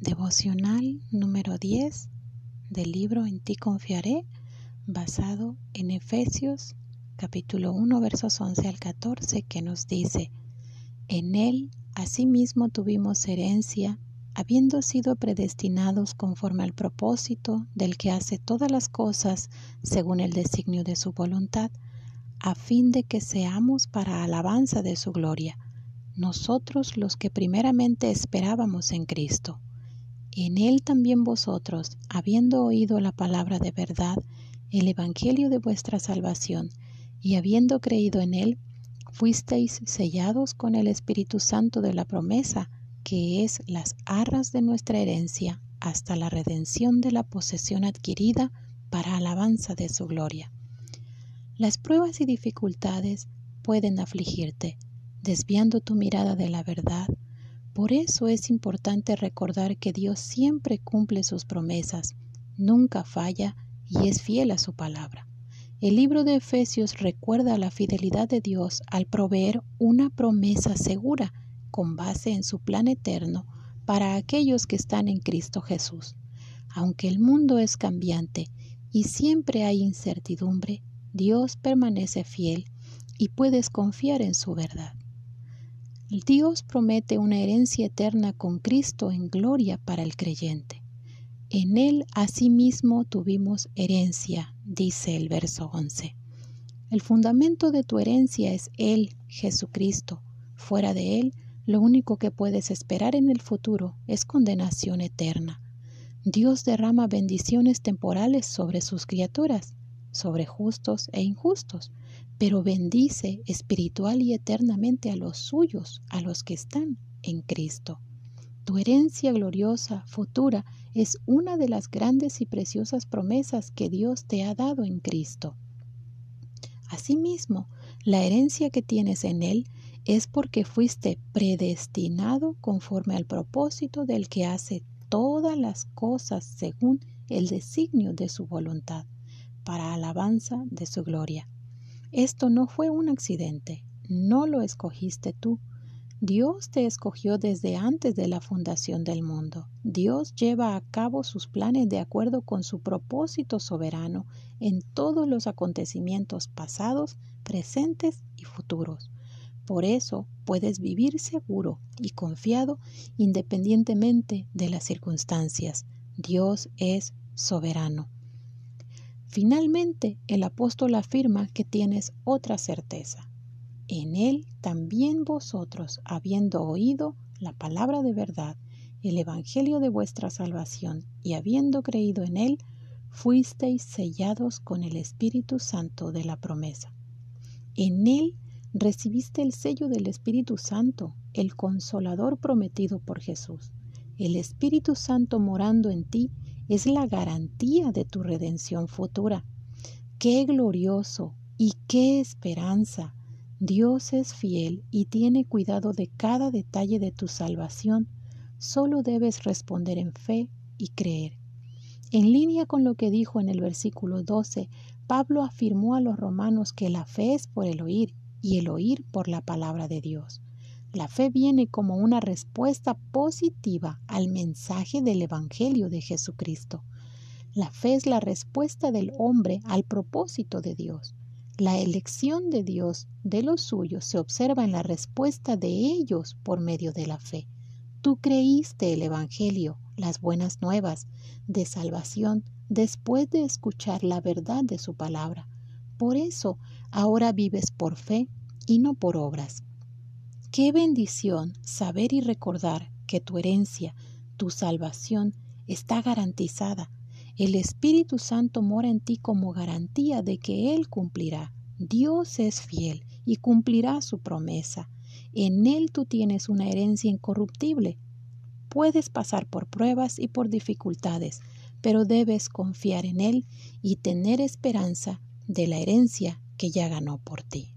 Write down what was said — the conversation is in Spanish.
Devocional número 10 del libro En ti confiaré, basado en Efesios capítulo 1 versos 11 al 14, que nos dice, En él asimismo tuvimos herencia, habiendo sido predestinados conforme al propósito del que hace todas las cosas según el designio de su voluntad, a fin de que seamos para alabanza de su gloria, nosotros los que primeramente esperábamos en Cristo en él también vosotros, habiendo oído la palabra de verdad, el Evangelio de vuestra salvación, y habiendo creído en él, fuisteis sellados con el Espíritu Santo de la promesa, que es las arras de nuestra herencia, hasta la redención de la posesión adquirida para alabanza de su gloria. Las pruebas y dificultades pueden afligirte, desviando tu mirada de la verdad, por eso es importante recordar que Dios siempre cumple sus promesas, nunca falla y es fiel a su palabra. El libro de Efesios recuerda la fidelidad de Dios al proveer una promesa segura con base en su plan eterno para aquellos que están en Cristo Jesús. Aunque el mundo es cambiante y siempre hay incertidumbre, Dios permanece fiel y puedes confiar en su verdad. Dios promete una herencia eterna con Cristo en gloria para el creyente. En Él asimismo tuvimos herencia, dice el verso 11. El fundamento de tu herencia es Él, Jesucristo. Fuera de Él, lo único que puedes esperar en el futuro es condenación eterna. Dios derrama bendiciones temporales sobre sus criaturas, sobre justos e injustos, pero bendice espiritual y eternamente a los suyos, a los que están en Cristo. Tu herencia gloriosa futura es una de las grandes y preciosas promesas que Dios te ha dado en Cristo. Asimismo, la herencia que tienes en Él es porque fuiste predestinado conforme al propósito del que hace todas las cosas según el designio de su voluntad, para alabanza de su gloria. Esto no fue un accidente, no lo escogiste tú. Dios te escogió desde antes de la fundación del mundo. Dios lleva a cabo sus planes de acuerdo con su propósito soberano en todos los acontecimientos pasados, presentes y futuros. Por eso puedes vivir seguro y confiado independientemente de las circunstancias. Dios es soberano. Finalmente, el apóstol afirma que tienes otra certeza. En él también vosotros, habiendo oído la palabra de verdad, el evangelio de vuestra salvación, y habiendo creído en él, fuisteis sellados con el Espíritu Santo de la promesa. En él recibiste el sello del Espíritu Santo, el consolador prometido por Jesús. El Espíritu Santo morando en ti es la garantía de tu redención futura. Qué glorioso y qué esperanza. Dios es fiel y tiene cuidado de cada detalle de tu salvación. Solo debes responder en fe y creer. En línea con lo que dijo en el versículo 12, Pablo afirmó a los romanos que la fe es por el oír y el oír por la palabra de Dios. La fe viene como una respuesta positiva al mensaje del Evangelio de Jesucristo. La fe es la respuesta del hombre al propósito de Dios. La elección de Dios de los suyos se observa en la respuesta de ellos por medio de la fe. Tú creíste el Evangelio, las buenas nuevas de salvación, después de escuchar la verdad de su palabra. Por eso ahora vives por fe y no por obras. Qué bendición saber y recordar que tu herencia, tu salvación, está garantizada. El Espíritu Santo mora en ti como garantía de que Él cumplirá. Dios es fiel y cumplirá su promesa. En Él tú tienes una herencia incorruptible. Puedes pasar por pruebas y por dificultades, pero debes confiar en Él y tener esperanza de la herencia que ya ganó por ti.